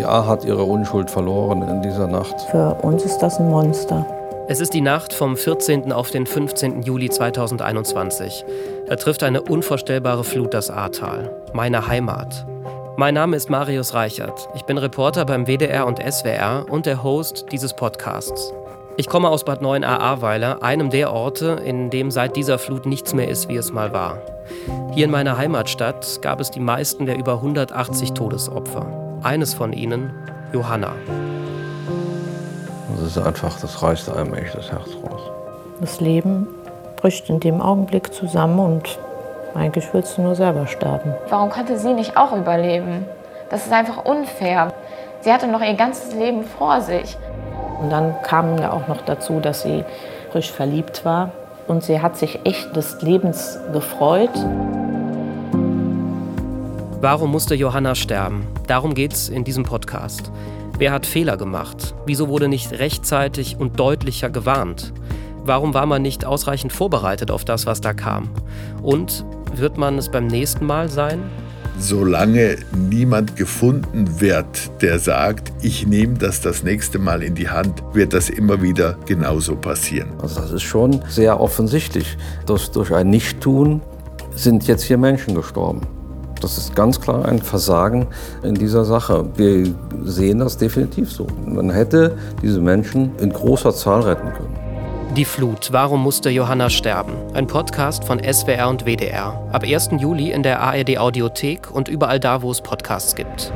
Ja hat ihre Unschuld verloren in dieser Nacht. Für uns ist das ein Monster. Es ist die Nacht vom 14. auf den 15. Juli 2021. Da trifft eine unvorstellbare Flut das Ahrtal, meine Heimat. Mein Name ist Marius Reichert. Ich bin Reporter beim WDR und SWR und der Host dieses Podcasts. Ich komme aus Bad 9 Ahrweiler, einem der Orte, in dem seit dieser Flut nichts mehr ist, wie es mal war. Hier in meiner Heimatstadt gab es die meisten der über 180 Todesopfer. Eines von ihnen, Johanna. Das ist einfach, das reißt einem echt das Herz raus. Das Leben bricht in dem Augenblick zusammen und eigentlich willst du nur selber sterben. Warum konnte sie nicht auch überleben? Das ist einfach unfair. Sie hatte noch ihr ganzes Leben vor sich. Und dann kam ja auch noch dazu, dass sie frisch verliebt war. Und sie hat sich echt des Lebens gefreut. Warum musste Johanna sterben? Darum geht's in diesem Podcast. Wer hat Fehler gemacht? Wieso wurde nicht rechtzeitig und deutlicher gewarnt? Warum war man nicht ausreichend vorbereitet auf das, was da kam? Und wird man es beim nächsten Mal sein? Solange niemand gefunden wird, der sagt, ich nehme das das nächste Mal in die Hand, wird das immer wieder genauso passieren. Also das ist schon sehr offensichtlich. Dass durch ein Nichttun sind jetzt hier Menschen gestorben. Das ist ganz klar ein Versagen in dieser Sache. Wir sehen das definitiv so. Man hätte diese Menschen in großer Zahl retten können. Die Flut. Warum musste Johanna sterben? Ein Podcast von SWR und WDR. Ab 1. Juli in der ARD Audiothek und überall da, wo es Podcasts gibt.